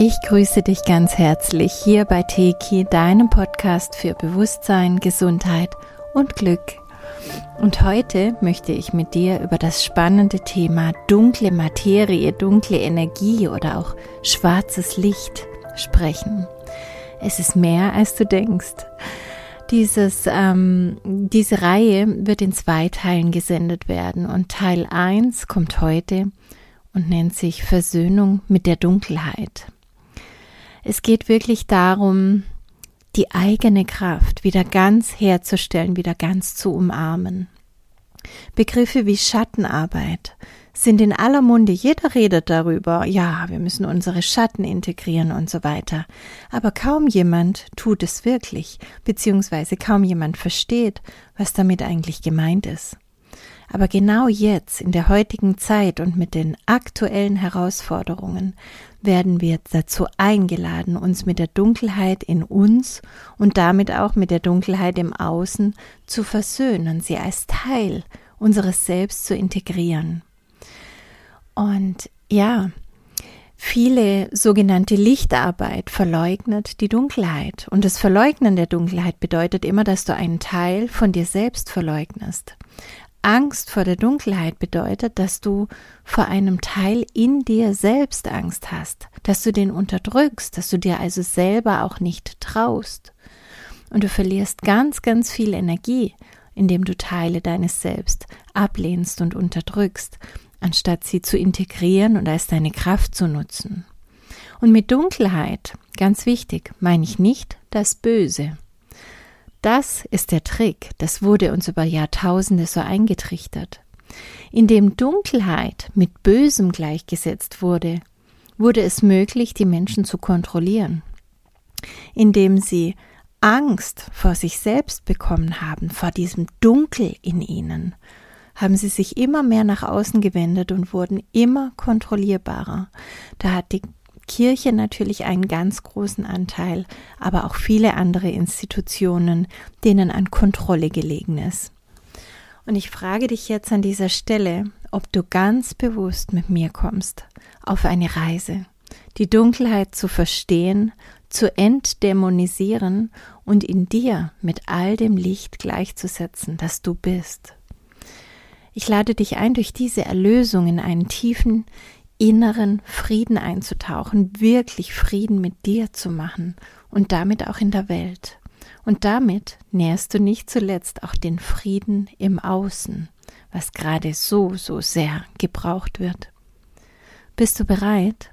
Ich grüße dich ganz herzlich hier bei Teki, deinem Podcast für Bewusstsein, Gesundheit und Glück. Und heute möchte ich mit dir über das spannende Thema dunkle Materie, dunkle Energie oder auch schwarzes Licht sprechen. Es ist mehr, als du denkst. Dieses, ähm, diese Reihe wird in zwei Teilen gesendet werden und Teil 1 kommt heute und nennt sich Versöhnung mit der Dunkelheit. Es geht wirklich darum, die eigene Kraft wieder ganz herzustellen, wieder ganz zu umarmen. Begriffe wie Schattenarbeit sind in aller Munde, jeder redet darüber, ja, wir müssen unsere Schatten integrieren und so weiter. Aber kaum jemand tut es wirklich, beziehungsweise kaum jemand versteht, was damit eigentlich gemeint ist. Aber genau jetzt, in der heutigen Zeit und mit den aktuellen Herausforderungen, werden wir dazu eingeladen, uns mit der Dunkelheit in uns und damit auch mit der Dunkelheit im Außen zu versöhnen, sie als Teil unseres Selbst zu integrieren. Und ja, Viele sogenannte Lichtarbeit verleugnet die Dunkelheit. Und das Verleugnen der Dunkelheit bedeutet immer, dass du einen Teil von dir selbst verleugnest. Angst vor der Dunkelheit bedeutet, dass du vor einem Teil in dir selbst Angst hast, dass du den unterdrückst, dass du dir also selber auch nicht traust. Und du verlierst ganz, ganz viel Energie, indem du Teile deines Selbst ablehnst und unterdrückst, anstatt sie zu integrieren und als deine Kraft zu nutzen. Und mit Dunkelheit, ganz wichtig, meine ich nicht das Böse. Das ist der Trick, das wurde uns über Jahrtausende so eingetrichtert. Indem Dunkelheit mit Bösem gleichgesetzt wurde, wurde es möglich, die Menschen zu kontrollieren. Indem sie Angst vor sich selbst bekommen haben, vor diesem Dunkel in ihnen, haben sie sich immer mehr nach außen gewendet und wurden immer kontrollierbarer. Da hat die Kirche natürlich einen ganz großen Anteil, aber auch viele andere Institutionen, denen an Kontrolle gelegen ist. Und ich frage dich jetzt an dieser Stelle, ob du ganz bewusst mit mir kommst auf eine Reise, die Dunkelheit zu verstehen, zu entdämonisieren und in dir mit all dem Licht gleichzusetzen, das du bist. Ich lade dich ein, durch diese Erlösung in einen tiefen, inneren Frieden einzutauchen, wirklich Frieden mit dir zu machen und damit auch in der Welt. Und damit nährst du nicht zuletzt auch den Frieden im Außen, was gerade so, so sehr gebraucht wird. Bist du bereit?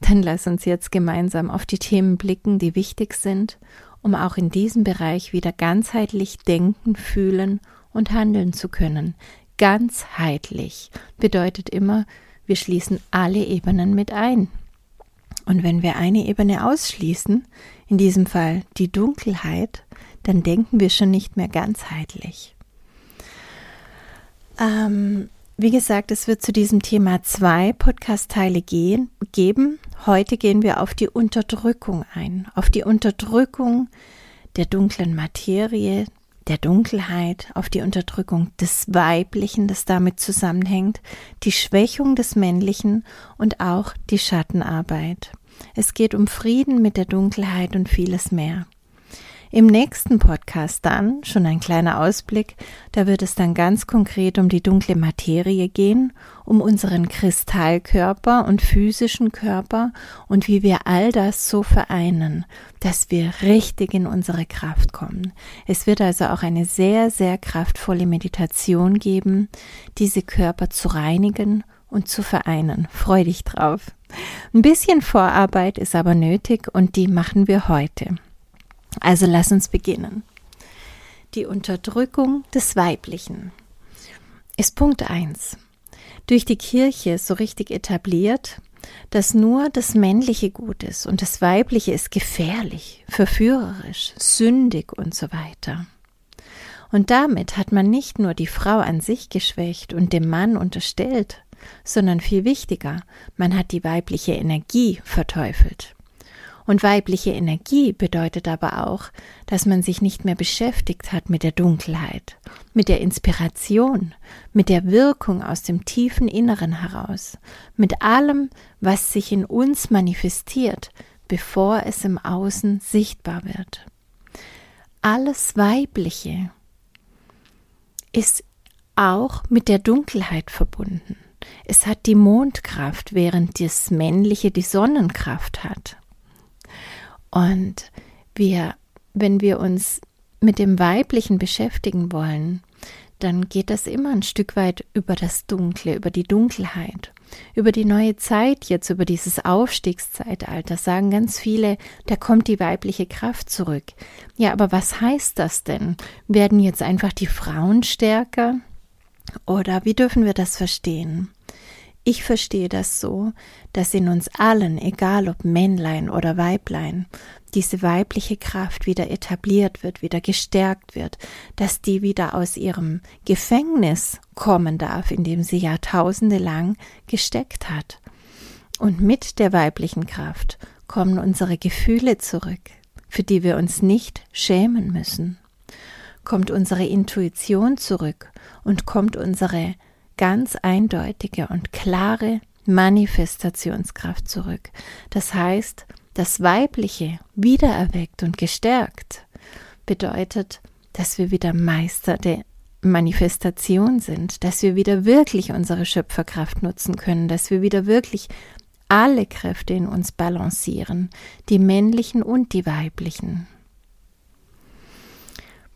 Dann lass uns jetzt gemeinsam auf die Themen blicken, die wichtig sind, um auch in diesem Bereich wieder ganzheitlich denken, fühlen und handeln zu können. Ganzheitlich bedeutet immer, wir schließen alle Ebenen mit ein. Und wenn wir eine Ebene ausschließen, in diesem Fall die Dunkelheit, dann denken wir schon nicht mehr ganzheitlich. Ähm, wie gesagt, es wird zu diesem Thema zwei Podcast-Teile geben. Heute gehen wir auf die Unterdrückung ein, auf die Unterdrückung der dunklen Materie, der Dunkelheit, auf die Unterdrückung des Weiblichen, das damit zusammenhängt, die Schwächung des Männlichen und auch die Schattenarbeit. Es geht um Frieden mit der Dunkelheit und vieles mehr. Im nächsten Podcast dann, schon ein kleiner Ausblick, da wird es dann ganz konkret um die dunkle Materie gehen, um unseren Kristallkörper und physischen Körper und wie wir all das so vereinen, dass wir richtig in unsere Kraft kommen. Es wird also auch eine sehr, sehr kraftvolle Meditation geben, diese Körper zu reinigen und zu vereinen. Freu dich drauf. Ein bisschen Vorarbeit ist aber nötig und die machen wir heute. Also lass uns beginnen. Die Unterdrückung des Weiblichen ist Punkt 1. Durch die Kirche so richtig etabliert, dass nur das Männliche gut ist und das Weibliche ist gefährlich, verführerisch, sündig und so weiter. Und damit hat man nicht nur die Frau an sich geschwächt und dem Mann unterstellt, sondern viel wichtiger, man hat die weibliche Energie verteufelt. Und weibliche Energie bedeutet aber auch, dass man sich nicht mehr beschäftigt hat mit der Dunkelheit, mit der Inspiration, mit der Wirkung aus dem tiefen Inneren heraus, mit allem, was sich in uns manifestiert, bevor es im Außen sichtbar wird. Alles Weibliche ist auch mit der Dunkelheit verbunden. Es hat die Mondkraft, während das Männliche die Sonnenkraft hat. Und wir, wenn wir uns mit dem Weiblichen beschäftigen wollen, dann geht das immer ein Stück weit über das Dunkle, über die Dunkelheit, über die neue Zeit jetzt, über dieses Aufstiegszeitalter, sagen ganz viele, da kommt die weibliche Kraft zurück. Ja, aber was heißt das denn? Werden jetzt einfach die Frauen stärker? Oder wie dürfen wir das verstehen? Ich verstehe das so, dass in uns allen, egal ob Männlein oder Weiblein, diese weibliche Kraft wieder etabliert wird, wieder gestärkt wird, dass die wieder aus ihrem Gefängnis kommen darf, in dem sie Jahrtausende lang gesteckt hat. Und mit der weiblichen Kraft kommen unsere Gefühle zurück, für die wir uns nicht schämen müssen. Kommt unsere Intuition zurück und kommt unsere ganz eindeutige und klare Manifestationskraft zurück. Das heißt, das Weibliche wiedererweckt und gestärkt bedeutet, dass wir wieder Meister der Manifestation sind, dass wir wieder wirklich unsere Schöpferkraft nutzen können, dass wir wieder wirklich alle Kräfte in uns balancieren, die männlichen und die weiblichen.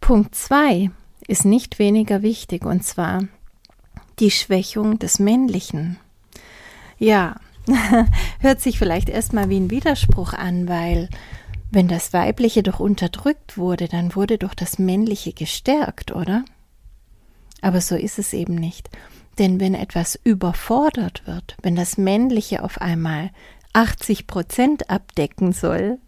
Punkt 2 ist nicht weniger wichtig, und zwar die Schwächung des Männlichen. Ja, hört sich vielleicht erstmal wie ein Widerspruch an, weil wenn das Weibliche doch unterdrückt wurde, dann wurde doch das Männliche gestärkt, oder? Aber so ist es eben nicht. Denn wenn etwas überfordert wird, wenn das Männliche auf einmal 80 Prozent abdecken soll,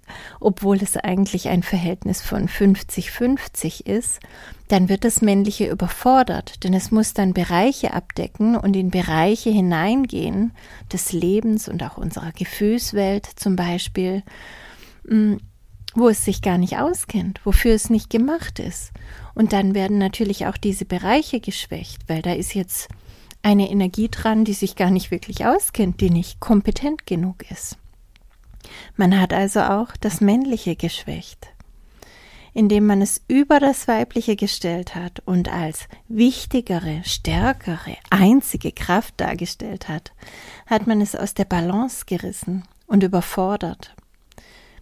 obwohl es eigentlich ein Verhältnis von 50-50 ist, dann wird das Männliche überfordert, denn es muss dann Bereiche abdecken und in Bereiche hineingehen des Lebens und auch unserer Gefühlswelt zum Beispiel, mm, wo es sich gar nicht auskennt, wofür es nicht gemacht ist. Und dann werden natürlich auch diese Bereiche geschwächt, weil da ist jetzt eine Energie dran, die sich gar nicht wirklich auskennt, die nicht kompetent genug ist. Man hat also auch das Männliche geschwächt. Indem man es über das Weibliche gestellt hat und als wichtigere, stärkere, einzige Kraft dargestellt hat, hat man es aus der Balance gerissen und überfordert.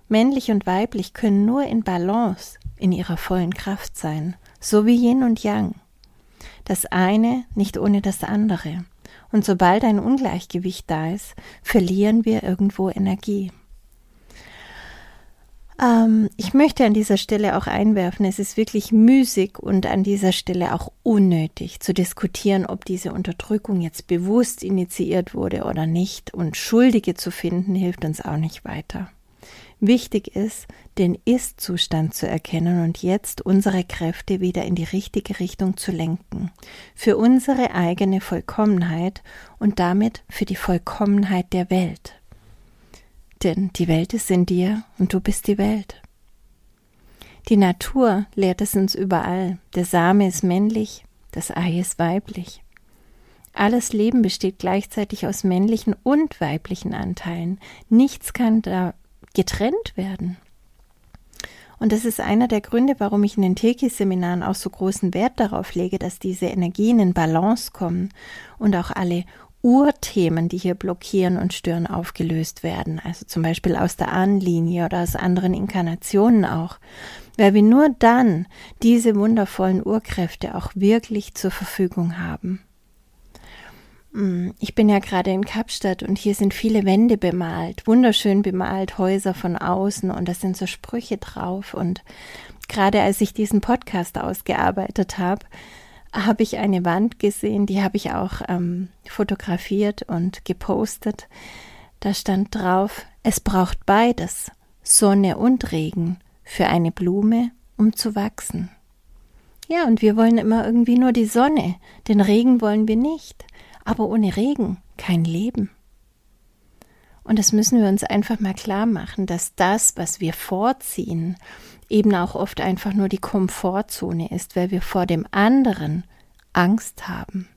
Männlich und weiblich können nur in Balance, in ihrer vollen Kraft sein, so wie Yin und Yang das eine nicht ohne das andere. Und sobald ein Ungleichgewicht da ist, verlieren wir irgendwo Energie. Ähm, ich möchte an dieser Stelle auch einwerfen, es ist wirklich müßig und an dieser Stelle auch unnötig zu diskutieren, ob diese Unterdrückung jetzt bewusst initiiert wurde oder nicht. Und Schuldige zu finden, hilft uns auch nicht weiter. Wichtig ist, den Ist-Zustand zu erkennen und jetzt unsere Kräfte wieder in die richtige Richtung zu lenken. Für unsere eigene Vollkommenheit und damit für die Vollkommenheit der Welt. Denn die Welt ist in dir und du bist die Welt. Die Natur lehrt es uns überall. Der Same ist männlich, das Ei ist weiblich. Alles Leben besteht gleichzeitig aus männlichen und weiblichen Anteilen. Nichts kann da getrennt werden. Und das ist einer der Gründe, warum ich in den Teki-Seminaren auch so großen Wert darauf lege, dass diese Energien in Balance kommen und auch alle Urthemen, die hier blockieren und stören, aufgelöst werden. Also zum Beispiel aus der Ahnenlinie oder aus anderen Inkarnationen auch. Weil wir nur dann diese wundervollen Urkräfte auch wirklich zur Verfügung haben. Mm, ich bin ja gerade in Kapstadt und hier sind viele Wände bemalt, wunderschön bemalt, Häuser von außen und da sind so Sprüche drauf. Und gerade als ich diesen Podcast ausgearbeitet habe, habe ich eine Wand gesehen, die habe ich auch ähm, fotografiert und gepostet. Da stand drauf, es braucht beides, Sonne und Regen, für eine Blume, um zu wachsen. Ja, und wir wollen immer irgendwie nur die Sonne, den Regen wollen wir nicht. Aber ohne Regen kein Leben. Und das müssen wir uns einfach mal klar machen, dass das, was wir vorziehen, eben auch oft einfach nur die Komfortzone ist, weil wir vor dem anderen Angst haben.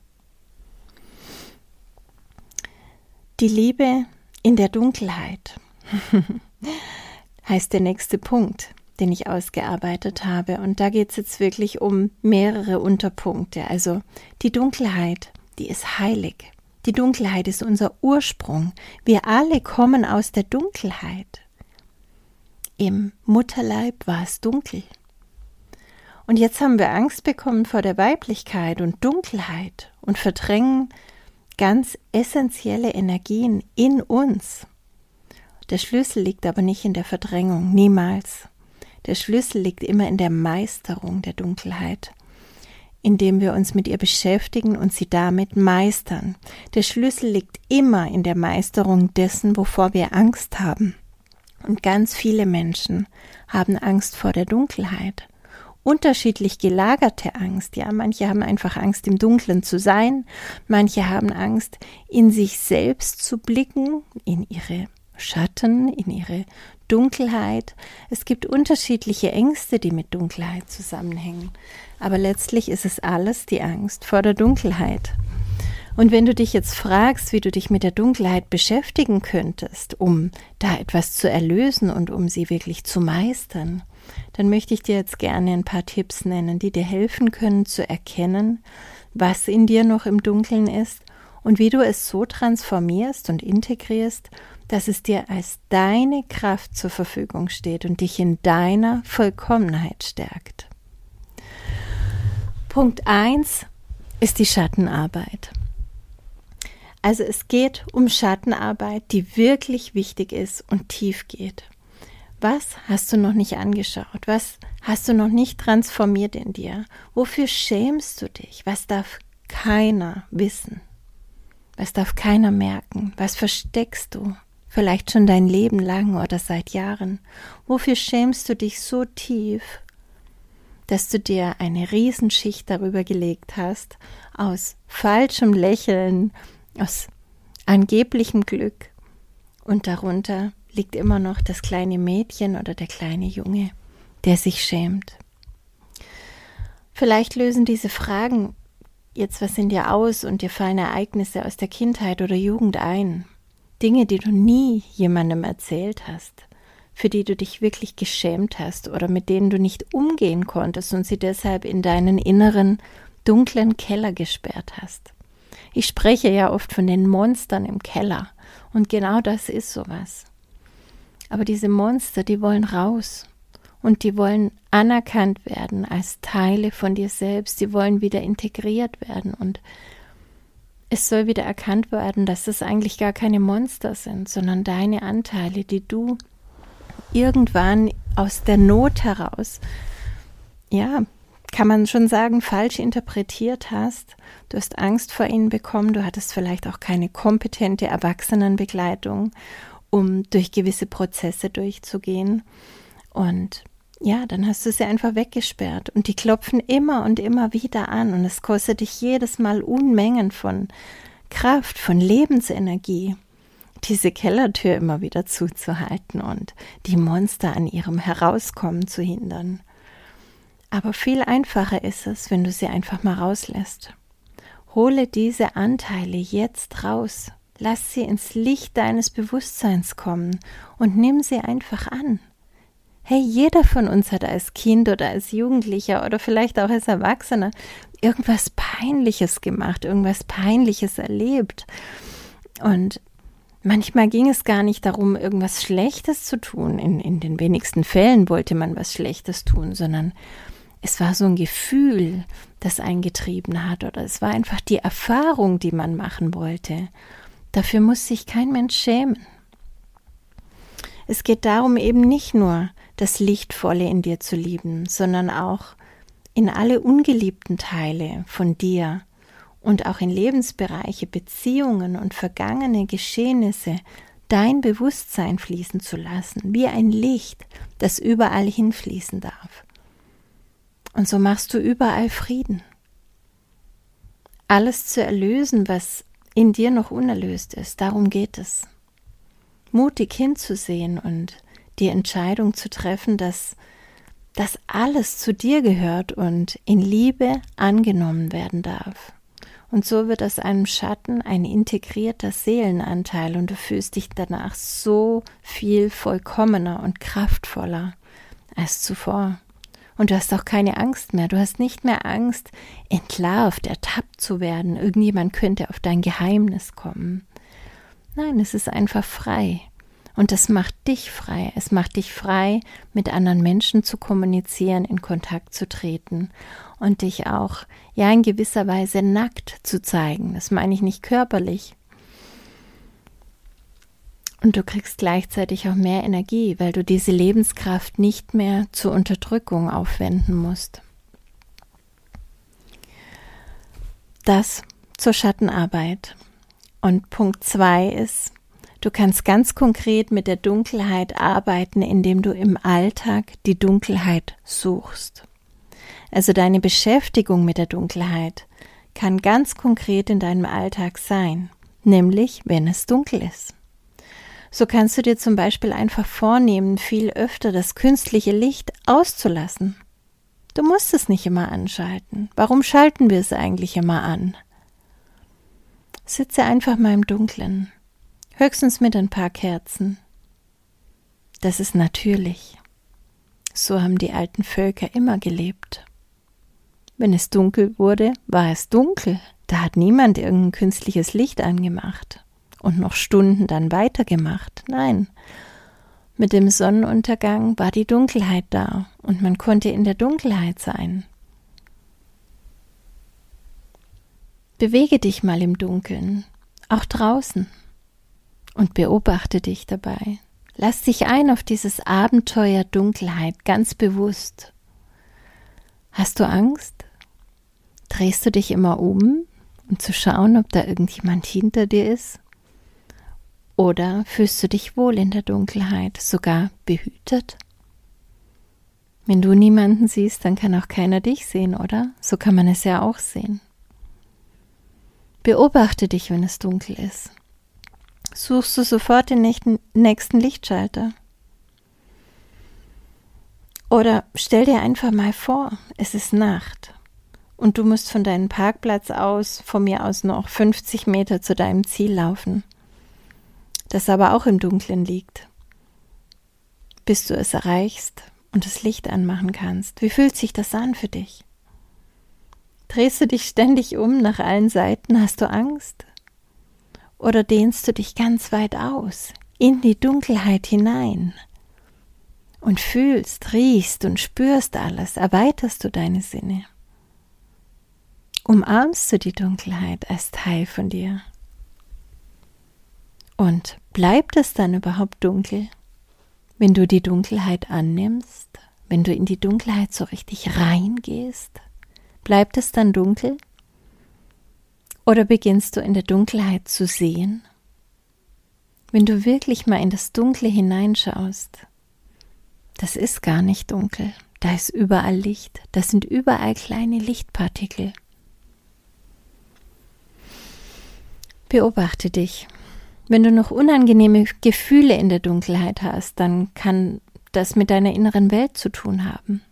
Die Liebe in der Dunkelheit heißt der nächste Punkt, den ich ausgearbeitet habe. Und da geht es jetzt wirklich um mehrere Unterpunkte. Also die Dunkelheit, die ist heilig. Die Dunkelheit ist unser Ursprung. Wir alle kommen aus der Dunkelheit. Im Mutterleib war es dunkel. Und jetzt haben wir Angst bekommen vor der Weiblichkeit und Dunkelheit und verdrängen ganz essentielle Energien in uns. Der Schlüssel liegt aber nicht in der Verdrängung, niemals. Der Schlüssel liegt immer in der Meisterung der Dunkelheit, indem wir uns mit ihr beschäftigen und sie damit meistern. Der Schlüssel liegt immer in der Meisterung dessen, wovor wir Angst haben. Und ganz viele Menschen haben Angst vor der Dunkelheit. Unterschiedlich gelagerte Angst, ja, manche haben einfach Angst, im Dunklen zu sein, manche haben Angst, in sich selbst zu blicken, in ihre Schatten, in ihre Dunkelheit. Es gibt unterschiedliche Ängste, die mit Dunkelheit zusammenhängen. Aber letztlich ist es alles die Angst vor der Dunkelheit. Und wenn du dich jetzt fragst, wie du dich mit der Dunkelheit beschäftigen könntest, um da etwas zu erlösen und um sie wirklich zu meistern, dann möchte ich dir jetzt gerne ein paar Tipps nennen, die dir helfen können zu erkennen, was in dir noch im Dunkeln ist und wie du es so transformierst und integrierst, dass es dir als deine Kraft zur Verfügung steht und dich in deiner Vollkommenheit stärkt. Punkt 1 ist die Schattenarbeit. Also es geht um Schattenarbeit, die wirklich wichtig ist und tief geht. Was hast du noch nicht angeschaut? Was hast du noch nicht transformiert in dir? Wofür schämst du dich? Was darf keiner wissen? Was darf keiner merken? Was versteckst du? Vielleicht schon dein Leben lang oder seit Jahren. Wofür schämst du dich so tief, dass du dir eine Riesenschicht darüber gelegt hast, aus falschem Lächeln, aus angeblichem Glück und darunter liegt immer noch das kleine Mädchen oder der kleine Junge, der sich schämt. Vielleicht lösen diese Fragen jetzt was in dir aus und dir fallen Ereignisse aus der Kindheit oder Jugend ein. Dinge, die du nie jemandem erzählt hast, für die du dich wirklich geschämt hast oder mit denen du nicht umgehen konntest und sie deshalb in deinen inneren dunklen Keller gesperrt hast. Ich spreche ja oft von den Monstern im Keller. Und genau das ist sowas. Aber diese Monster, die wollen raus. Und die wollen anerkannt werden als Teile von dir selbst. Die wollen wieder integriert werden. Und es soll wieder erkannt werden, dass das eigentlich gar keine Monster sind, sondern deine Anteile, die du irgendwann aus der Not heraus, ja, kann man schon sagen, falsch interpretiert hast. Du hast Angst vor ihnen bekommen, du hattest vielleicht auch keine kompetente Erwachsenenbegleitung, um durch gewisse Prozesse durchzugehen. Und ja, dann hast du sie einfach weggesperrt und die klopfen immer und immer wieder an und es kostet dich jedes Mal Unmengen von Kraft, von Lebensenergie, diese Kellertür immer wieder zuzuhalten und die Monster an ihrem Herauskommen zu hindern. Aber viel einfacher ist es, wenn du sie einfach mal rauslässt. Hole diese Anteile jetzt raus. Lass sie ins Licht deines Bewusstseins kommen und nimm sie einfach an. Hey, jeder von uns hat als Kind oder als Jugendlicher oder vielleicht auch als Erwachsener irgendwas Peinliches gemacht, irgendwas Peinliches erlebt. Und manchmal ging es gar nicht darum, irgendwas Schlechtes zu tun. In, in den wenigsten Fällen wollte man was Schlechtes tun, sondern es war so ein Gefühl, das eingetrieben hat, oder es war einfach die Erfahrung, die man machen wollte. Dafür muss sich kein Mensch schämen. Es geht darum, eben nicht nur das Lichtvolle in dir zu lieben, sondern auch in alle ungeliebten Teile von dir und auch in Lebensbereiche, Beziehungen und vergangene Geschehnisse dein Bewusstsein fließen zu lassen, wie ein Licht, das überall hinfließen darf. Und so machst du überall Frieden. Alles zu erlösen, was in dir noch unerlöst ist. Darum geht es. Mutig hinzusehen und die Entscheidung zu treffen, dass das alles zu dir gehört und in Liebe angenommen werden darf. Und so wird aus einem Schatten ein integrierter Seelenanteil und du fühlst dich danach so viel vollkommener und kraftvoller als zuvor. Und du hast auch keine Angst mehr. Du hast nicht mehr Angst, entlarvt, ertappt zu werden. Irgendjemand könnte auf dein Geheimnis kommen. Nein, es ist einfach frei. Und das macht dich frei. Es macht dich frei, mit anderen Menschen zu kommunizieren, in Kontakt zu treten und dich auch, ja, in gewisser Weise nackt zu zeigen. Das meine ich nicht körperlich. Und du kriegst gleichzeitig auch mehr Energie, weil du diese Lebenskraft nicht mehr zur Unterdrückung aufwenden musst. Das zur Schattenarbeit. Und Punkt zwei ist, Du kannst ganz konkret mit der Dunkelheit arbeiten, indem du im Alltag die Dunkelheit suchst. Also deine Beschäftigung mit der Dunkelheit kann ganz konkret in deinem Alltag sein, nämlich wenn es dunkel ist. So kannst du dir zum Beispiel einfach vornehmen, viel öfter das künstliche Licht auszulassen. Du musst es nicht immer anschalten. Warum schalten wir es eigentlich immer an? Sitze einfach mal im Dunkeln höchstens mit ein paar Kerzen. Das ist natürlich. So haben die alten Völker immer gelebt. Wenn es dunkel wurde, war es dunkel. Da hat niemand irgendein künstliches Licht angemacht und noch Stunden dann weitergemacht. Nein. Mit dem Sonnenuntergang war die Dunkelheit da und man konnte in der Dunkelheit sein. Bewege dich mal im Dunkeln, auch draußen und beobachte dich dabei. Lass dich ein auf dieses Abenteuer Dunkelheit ganz bewusst. Hast du Angst? Drehst du dich immer um, um zu schauen, ob da irgendjemand hinter dir ist? Oder fühlst du dich wohl in der Dunkelheit, sogar behütet? Wenn du niemanden siehst, dann kann auch keiner dich sehen, oder? So kann man es ja auch sehen. Beobachte dich, wenn es dunkel ist suchst du sofort den nächsten Lichtschalter. Oder stell dir einfach mal vor, es ist Nacht und du musst von deinem Parkplatz aus, von mir aus noch 50 Meter zu deinem Ziel laufen, das aber auch im Dunkeln liegt. Bis du es erreichst und das Licht anmachen kannst. Wie fühlt sich das an für dich? Drehst du dich ständig um nach allen Seiten? Hast du Angst? Oder dehnst du dich ganz weit aus, in die Dunkelheit hinein? Und fühlst, riechst und spürst alles, erweiterst du deine Sinne. Umarmst du die Dunkelheit als Teil von dir? Und bleibt es dann überhaupt dunkel, wenn du die Dunkelheit annimmst, wenn du in die Dunkelheit so richtig reingehst? Bleibt es dann dunkel? Oder beginnst du in der Dunkelheit zu sehen? Wenn du wirklich mal in das Dunkle hineinschaust, das ist gar nicht dunkel, da ist überall Licht, das sind überall kleine Lichtpartikel. Beobachte dich. Wenn du noch unangenehme Gefühle in der Dunkelheit hast, dann kann das mit deiner inneren Welt zu tun haben.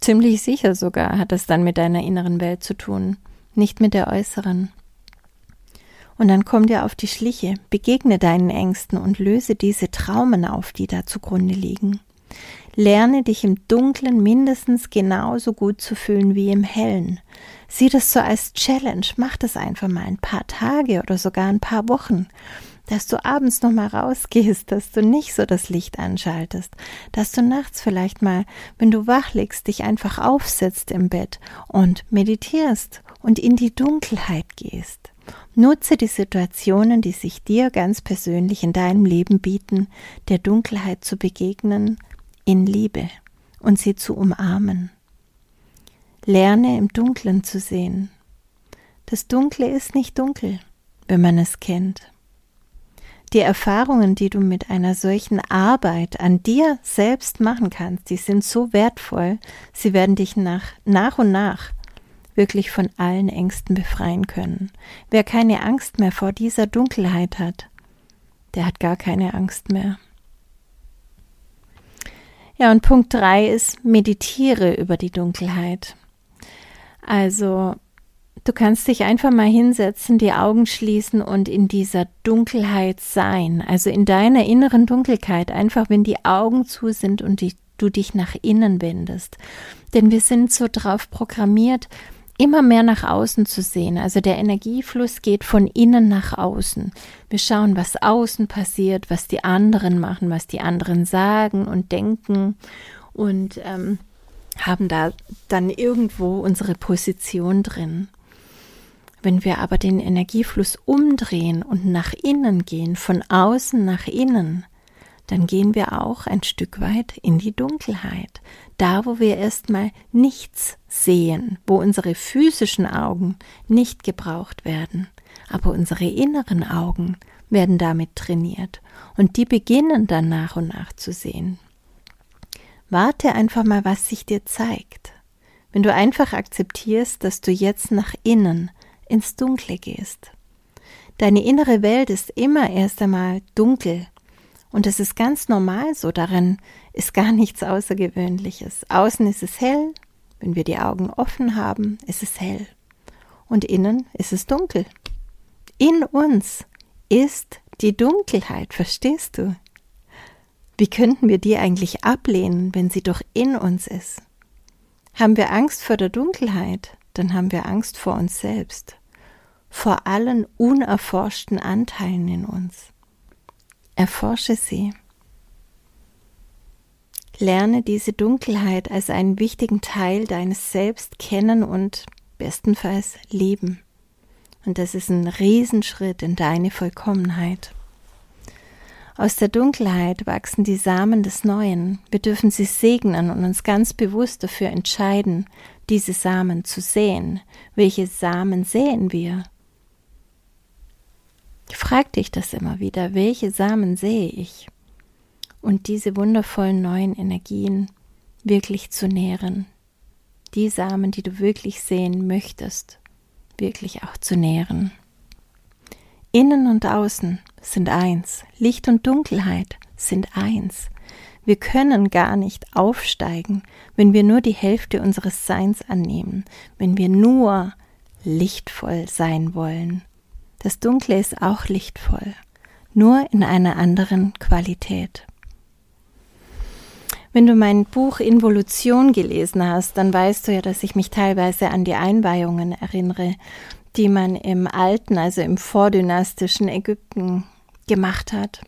Ziemlich sicher sogar hat das dann mit deiner inneren Welt zu tun nicht mit der äußeren. Und dann komm dir auf die Schliche, begegne deinen Ängsten und löse diese Traumen auf, die da zugrunde liegen. Lerne dich im Dunklen mindestens genauso gut zu fühlen wie im Hellen. Sieh das so als Challenge, mach das einfach mal ein paar Tage oder sogar ein paar Wochen dass du abends noch mal rausgehst, dass du nicht so das Licht anschaltest, dass du nachts vielleicht mal, wenn du wach liegst, dich einfach aufsetzt im Bett und meditierst und in die Dunkelheit gehst. Nutze die Situationen, die sich dir ganz persönlich in deinem Leben bieten, der Dunkelheit zu begegnen, in Liebe und sie zu umarmen. Lerne im Dunklen zu sehen. Das Dunkle ist nicht dunkel, wenn man es kennt. Die Erfahrungen, die du mit einer solchen Arbeit an dir selbst machen kannst, die sind so wertvoll, sie werden dich nach, nach und nach wirklich von allen Ängsten befreien können. Wer keine Angst mehr vor dieser Dunkelheit hat, der hat gar keine Angst mehr. Ja, und Punkt drei ist, meditiere über die Dunkelheit. Also, du kannst dich einfach mal hinsetzen, die Augen schließen und in dieser Dunkelheit sein. Also in deiner inneren Dunkelheit, einfach wenn die Augen zu sind und die, du dich nach innen wendest. Denn wir sind so drauf programmiert, immer mehr nach außen zu sehen. Also der Energiefluss geht von innen nach außen. Wir schauen, was außen passiert, was die anderen machen, was die anderen sagen und denken und ähm, haben da dann irgendwo unsere Position drin. Wenn wir aber den Energiefluss umdrehen und nach innen gehen, von außen nach innen, dann gehen wir auch ein Stück weit in die Dunkelheit. Da, wo wir erstmal nichts sehen, wo unsere physischen Augen nicht gebraucht werden, aber unsere inneren Augen werden damit trainiert und die beginnen dann nach und nach zu sehen. Warte einfach mal, was sich dir zeigt. Wenn du einfach akzeptierst, dass du jetzt nach innen ins Dunkle gehst. Deine innere Welt ist immer erst einmal dunkel, und es ist ganz normal so, darin ist gar nichts Außergewöhnliches. Außen ist es hell, wenn wir die Augen offen haben, ist es hell. Und innen ist es dunkel. In uns ist die Dunkelheit, verstehst du? Wie könnten wir die eigentlich ablehnen, wenn sie doch in uns ist? Haben wir Angst vor der Dunkelheit, dann haben wir Angst vor uns selbst, vor allen unerforschten Anteilen in uns. Erforsche sie. Lerne diese Dunkelheit als einen wichtigen Teil deines Selbst kennen und bestenfalls lieben. Und das ist ein Riesenschritt in deine Vollkommenheit. Aus der Dunkelheit wachsen die Samen des Neuen. Wir dürfen sie segnen und uns ganz bewusst dafür entscheiden, diese Samen zu sehen. Welche Samen sehen wir? Frag dich das immer wieder, welche Samen sehe ich? Und diese wundervollen neuen Energien wirklich zu nähren. Die Samen, die du wirklich sehen möchtest, wirklich auch zu nähren. Innen und außen sind eins, Licht und Dunkelheit sind eins. Wir können gar nicht aufsteigen, wenn wir nur die Hälfte unseres Seins annehmen, wenn wir nur lichtvoll sein wollen. Das Dunkle ist auch lichtvoll, nur in einer anderen Qualität. Wenn du mein Buch Involution gelesen hast, dann weißt du ja, dass ich mich teilweise an die Einweihungen erinnere, die man im alten, also im vordynastischen Ägypten gemacht hat.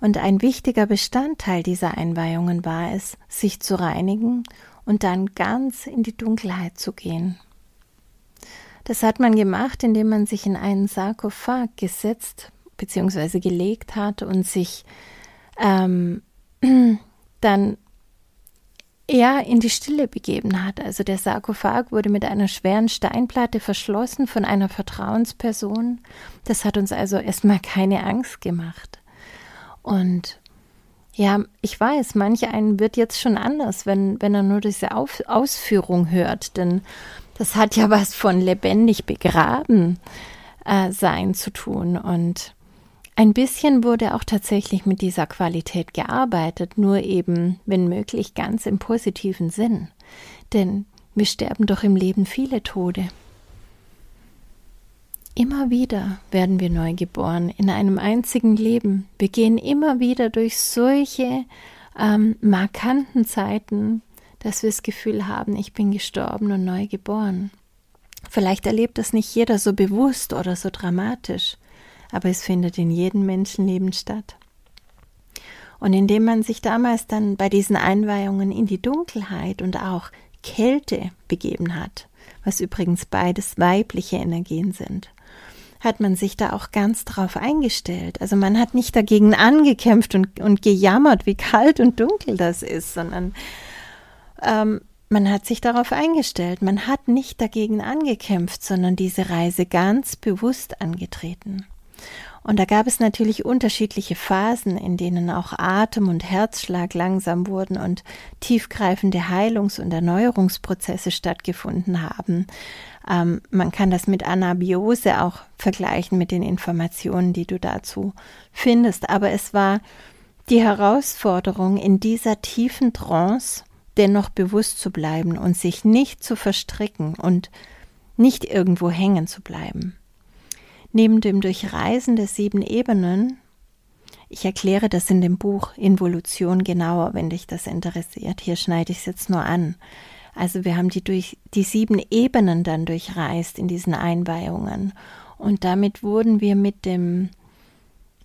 Und ein wichtiger Bestandteil dieser Einweihungen war es, sich zu reinigen und dann ganz in die Dunkelheit zu gehen. Das hat man gemacht, indem man sich in einen Sarkophag gesetzt bzw. gelegt hat und sich ähm, dann ja in die Stille begeben hat. Also der Sarkophag wurde mit einer schweren Steinplatte verschlossen von einer Vertrauensperson. Das hat uns also erstmal keine Angst gemacht. Und ja, ich weiß, manch einen wird jetzt schon anders, wenn, wenn er nur diese Auf Ausführung hört, denn das hat ja was von lebendig begraben äh, sein zu tun. Und ein bisschen wurde auch tatsächlich mit dieser Qualität gearbeitet, nur eben, wenn möglich, ganz im positiven Sinn. Denn wir sterben doch im Leben viele Tode. Immer wieder werden wir neu geboren in einem einzigen Leben. Wir gehen immer wieder durch solche ähm, markanten Zeiten, dass wir das Gefühl haben, ich bin gestorben und neu geboren. Vielleicht erlebt das nicht jeder so bewusst oder so dramatisch, aber es findet in jedem Menschenleben statt. Und indem man sich damals dann bei diesen Einweihungen in die Dunkelheit und auch Kälte begeben hat, was übrigens beides weibliche Energien sind, hat man sich da auch ganz drauf eingestellt. Also man hat nicht dagegen angekämpft und, und gejammert, wie kalt und dunkel das ist, sondern ähm, man hat sich darauf eingestellt, man hat nicht dagegen angekämpft, sondern diese Reise ganz bewusst angetreten. Und da gab es natürlich unterschiedliche Phasen, in denen auch Atem und Herzschlag langsam wurden und tiefgreifende Heilungs- und Erneuerungsprozesse stattgefunden haben. Ähm, man kann das mit Anabiose auch vergleichen mit den Informationen, die du dazu findest. Aber es war die Herausforderung, in dieser tiefen Trance dennoch bewusst zu bleiben und sich nicht zu verstricken und nicht irgendwo hängen zu bleiben. Neben dem Durchreisen der sieben Ebenen, ich erkläre das in dem Buch Involution genauer, wenn dich das interessiert. Hier schneide ich es jetzt nur an. Also wir haben die durch die sieben Ebenen dann durchreist in diesen Einweihungen und damit wurden wir mit dem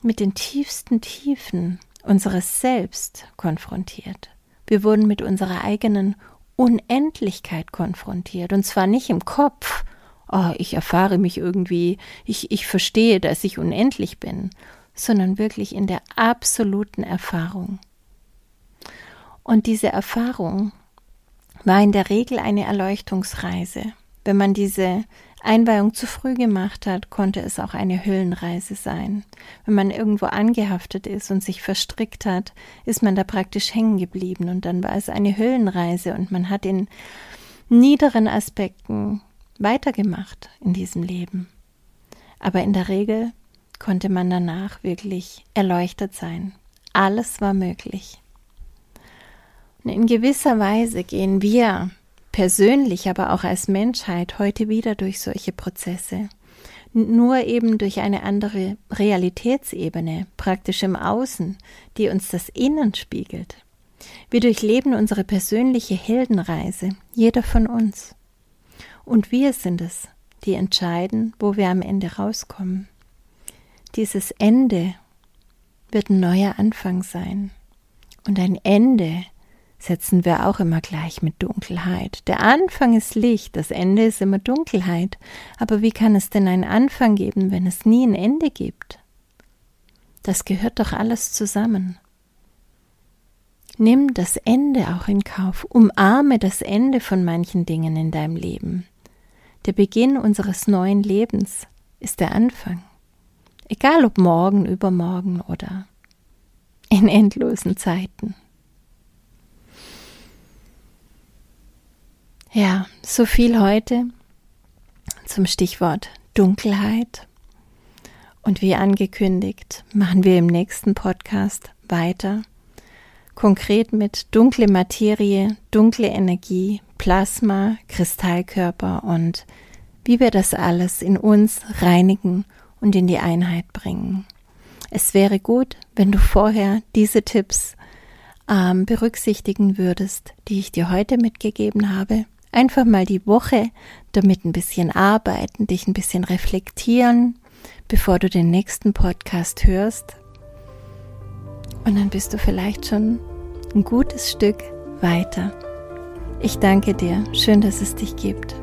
mit den tiefsten Tiefen unseres Selbst konfrontiert. Wir wurden mit unserer eigenen Unendlichkeit konfrontiert und zwar nicht im Kopf, oh, ich erfahre mich irgendwie, ich, ich verstehe, dass ich unendlich bin, sondern wirklich in der absoluten Erfahrung. Und diese Erfahrung war in der Regel eine Erleuchtungsreise. Wenn man diese Einweihung zu früh gemacht hat, konnte es auch eine Hüllenreise sein. Wenn man irgendwo angehaftet ist und sich verstrickt hat, ist man da praktisch hängen geblieben und dann war es eine Hüllenreise und man hat in niederen Aspekten weitergemacht in diesem Leben. Aber in der Regel konnte man danach wirklich erleuchtet sein. Alles war möglich. Und in gewisser Weise gehen wir persönlich, aber auch als Menschheit heute wieder durch solche Prozesse. Nur eben durch eine andere Realitätsebene, praktisch im Außen, die uns das Innen spiegelt. Wir durchleben unsere persönliche Heldenreise, jeder von uns. Und wir sind es, die entscheiden, wo wir am Ende rauskommen. Dieses Ende wird ein neuer Anfang sein. Und ein Ende setzen wir auch immer gleich mit Dunkelheit. Der Anfang ist Licht, das Ende ist immer Dunkelheit. Aber wie kann es denn einen Anfang geben, wenn es nie ein Ende gibt? Das gehört doch alles zusammen. Nimm das Ende auch in Kauf, umarme das Ende von manchen Dingen in deinem Leben. Der Beginn unseres neuen Lebens ist der Anfang. Egal ob morgen, übermorgen oder in endlosen Zeiten. Ja, so viel heute zum Stichwort Dunkelheit. Und wie angekündigt, machen wir im nächsten Podcast weiter. Konkret mit dunkle Materie, dunkle Energie, Plasma, Kristallkörper und wie wir das alles in uns reinigen und in die Einheit bringen. Es wäre gut, wenn du vorher diese Tipps ähm, berücksichtigen würdest, die ich dir heute mitgegeben habe. Einfach mal die Woche damit ein bisschen arbeiten, dich ein bisschen reflektieren, bevor du den nächsten Podcast hörst. Und dann bist du vielleicht schon ein gutes Stück weiter. Ich danke dir. Schön, dass es dich gibt.